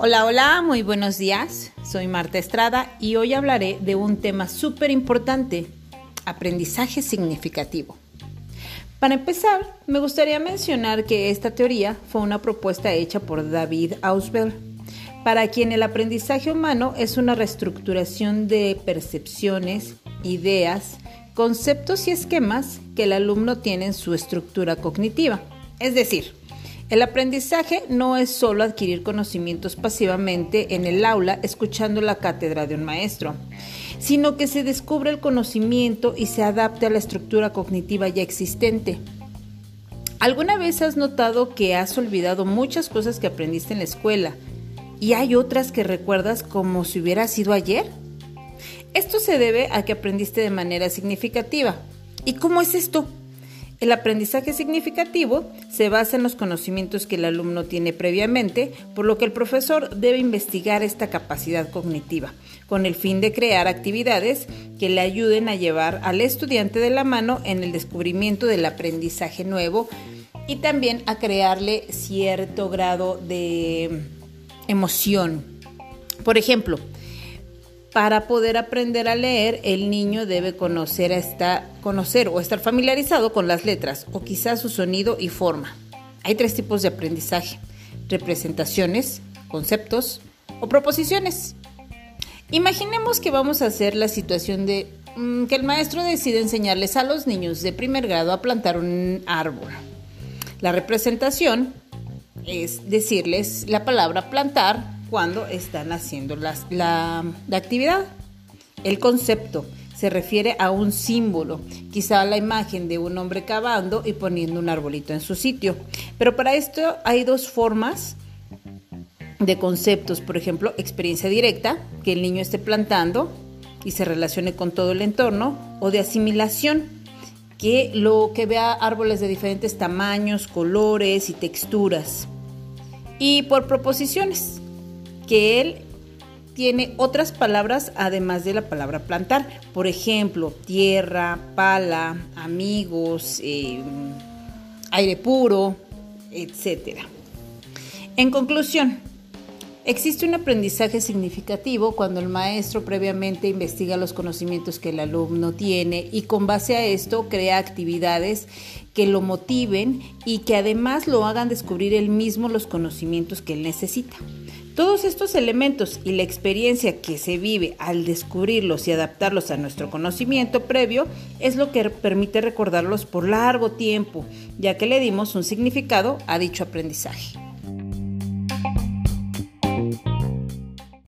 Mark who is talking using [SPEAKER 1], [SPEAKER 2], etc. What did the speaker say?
[SPEAKER 1] Hola, hola, muy buenos días. Soy Marta Estrada y hoy hablaré de un tema súper importante, aprendizaje significativo. Para empezar, me gustaría mencionar que esta teoría fue una propuesta hecha por David Ausubel, para quien el aprendizaje humano es una reestructuración de percepciones, ideas, conceptos y esquemas que el alumno tiene en su estructura cognitiva. Es decir, el aprendizaje no es solo adquirir conocimientos pasivamente en el aula escuchando la cátedra de un maestro, sino que se descubre el conocimiento y se adapte a la estructura cognitiva ya existente. ¿Alguna vez has notado que has olvidado muchas cosas que aprendiste en la escuela y hay otras que recuerdas como si hubiera sido ayer? Esto se debe a que aprendiste de manera significativa. ¿Y cómo es esto? El aprendizaje significativo se basa en los conocimientos que el alumno tiene previamente, por lo que el profesor debe investigar esta capacidad cognitiva, con el fin de crear actividades que le ayuden a llevar al estudiante de la mano en el descubrimiento del aprendizaje nuevo y también a crearle cierto grado de emoción. Por ejemplo, para poder aprender a leer, el niño debe conocer, conocer o estar familiarizado con las letras o quizás su sonido y forma. Hay tres tipos de aprendizaje, representaciones, conceptos o proposiciones. Imaginemos que vamos a hacer la situación de mm, que el maestro decide enseñarles a los niños de primer grado a plantar un árbol. La representación es decirles la palabra plantar cuando están haciendo la, actividad. El concepto se refiere a un símbolo, quizá la imagen de un hombre cavando y poniendo un arbolito en su sitio. Pero para esto hay dos formas de conceptos, por ejemplo, experiencia directa, que el niño esté plantando y se relacione con todo el entorno, o de asimilación, que lo que vea árboles de diferentes tamaños, colores y texturas. Y por proposiciones, que él tiene otras palabras además de la palabra plantar. Por ejemplo, tierra, pala, amigos, eh, aire puro, etc. En conclusión, existe un aprendizaje significativo cuando el maestro previamente investiga los conocimientos que el alumno tiene y con base a esto crea actividades que lo motiven y que además lo hagan descubrir él mismo los conocimientos que él necesita. Todos estos elementos y la experiencia que se vive al descubrirlos y adaptarlos a nuestro conocimiento previo es lo que permite recordarlos por largo tiempo, ya que le dimos un significado a dicho aprendizaje.